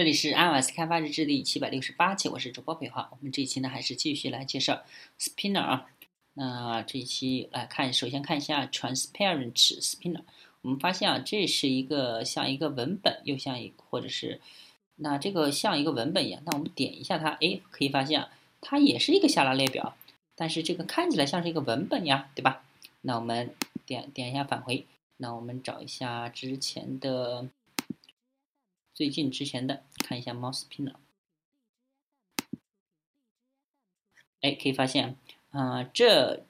这里是 iOS 开发日志第七百六十八期，我是主播北华。我们这一期呢，还是继续来介绍 Spinner 啊。那这一期来看，首先看一下 Transparent Spinner。我们发现啊，这是一个像一个文本，又像一或者是那这个像一个文本一样。那我们点一下它，哎，可以发现啊，它也是一个下拉列表，但是这个看起来像是一个文本呀，对吧？那我们点点一下返回，那我们找一下之前的。最近之前的看一下 Mouse Spinner，哎，可以发现，啊，这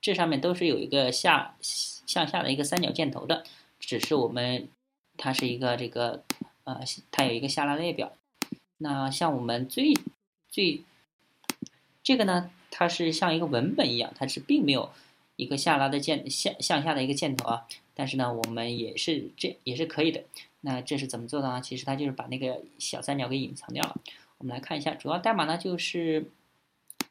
这上面都是有一个下向下的一个三角箭头的，只是我们它是一个这个呃，它有一个下拉列表。那像我们最最这个呢，它是像一个文本一样，它是并没有一个下拉的箭向向下的一个箭头啊。但是呢，我们也是这也是可以的。那这是怎么做的呢？其实它就是把那个小三角给隐藏掉了。我们来看一下，主要代码呢就是，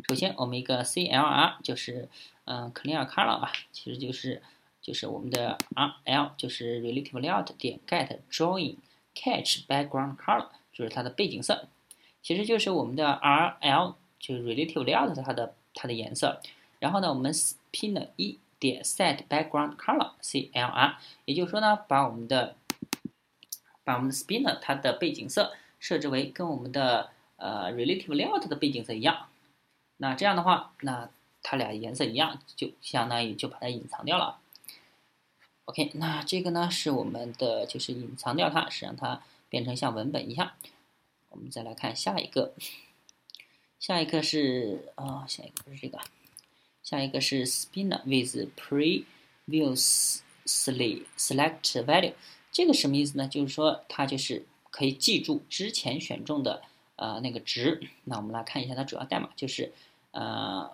首先我们一个 CLR 就是嗯 clear color 啊，其实就是就是我们的 RL 就是 relative layout 点 get drawing catch background color 就是它的背景色，其实就是我们的 RL 就是 relative layout 它的它的颜色。然后呢，我们 spin 一点 set background color CLR，也就是说呢，把我们的把我们的 spinner 它的背景色设置为跟我们的呃 relative layout 的背景色一样，那这样的话，那它俩颜色一样，就相当于就把它隐藏掉了。OK，那这个呢是我们的就是隐藏掉它，是让它变成像文本一样。我们再来看下一个，下一个是啊，下一个不是这个，下一个是 spinner with previously select value。这个什么意思呢？就是说它就是可以记住之前选中的呃那个值。那我们来看一下它主要代码，就是呃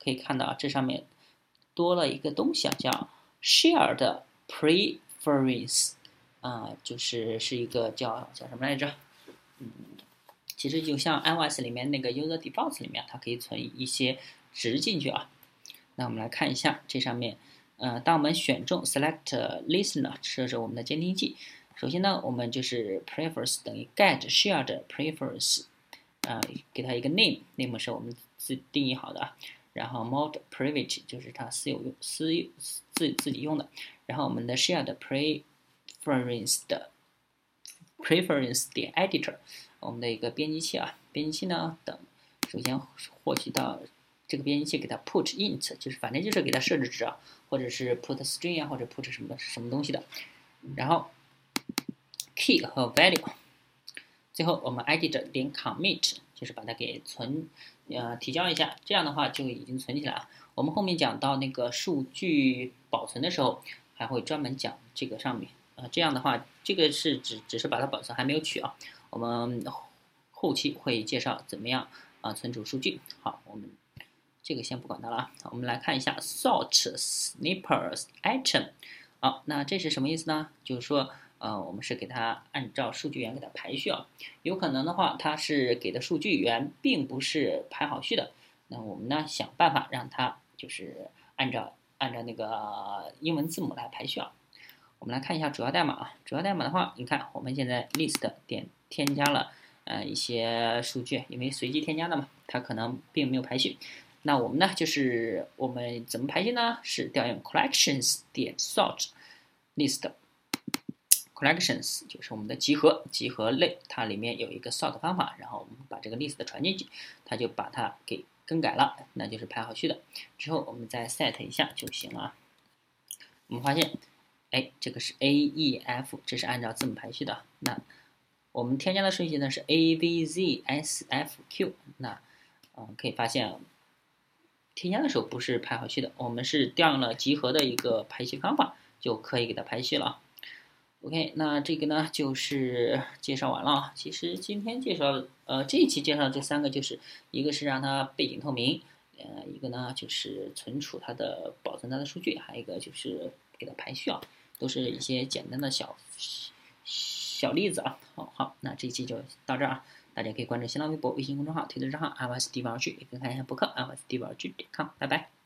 可以看到啊这上面多了一个东西啊，叫 shared preference 啊，就是是一个叫叫什么来着？嗯，其实就像 iOS 里面那个 user defaults 里面，它可以存一些值进去啊。那我们来看一下这上面。呃，当我们选中 select listener 设置我们的监听器，首先呢，我们就是 preference 等于 get shared preference，呃，给它一个 name，name 是我们自定义好的啊，然后 mode private 就是它私有用私自自己用的，然后我们的 shared preference 的 preference 点 editor，我们的一个编辑器啊，编辑器呢等，首先获取到。这个编辑器给它 put int，就是反正就是给它设置值啊，或者是 put string 啊，或者 put 什么的什么东西的。然后 key 和 value，最后我们 edit 点 commit，就是把它给存，呃，提交一下。这样的话就已经存起来了。我们后面讲到那个数据保存的时候，还会专门讲这个上面啊。这样的话，这个是只只是把它保存，还没有取啊。我们后期会介绍怎么样啊存储数据。好，我们。这个先不管它了啊，我们来看一下 sort snippers item。好，那这是什么意思呢？就是说，呃，我们是给它按照数据源给它排序啊。有可能的话，它是给的数据源并不是排好序的。那我们呢，想办法让它就是按照按照那个英文字母来排序啊。我们来看一下主要代码啊。主要代码的话，你看我们现在 list 点添加了呃一些数据，因为随机添加的嘛，它可能并没有排序。那我们呢，就是我们怎么排序呢？是调用 collections 点 sort list collections 就是我们的集合集合类，它里面有一个 sort 方法，然后我们把这个 list 传进去，它就把它给更改了，那就是排好序的。之后我们再 set 一下就行了。我们发现，哎，这个是 a e f，这是按照字母排序的。那我们添加的顺序呢是 a v z s f q。那嗯，可以发现。添加的时候不是排好序的，我们是调用了集合的一个排序方法，就可以给它排序了。OK，那这个呢就是介绍完了。其实今天介绍，呃，这一期介绍这三个，就是一个是让它背景透明，呃，一个呢就是存储它的保存它的数据，还有一个就是给它排序啊，都是一些简单的小小例子啊。好好，那这一期就到这儿啊。大家可以关注新浪微博、微信公众号、推特账号 iOS 地宝剧，也可以看一下博客 iOS 地宝剧点 com。拜拜。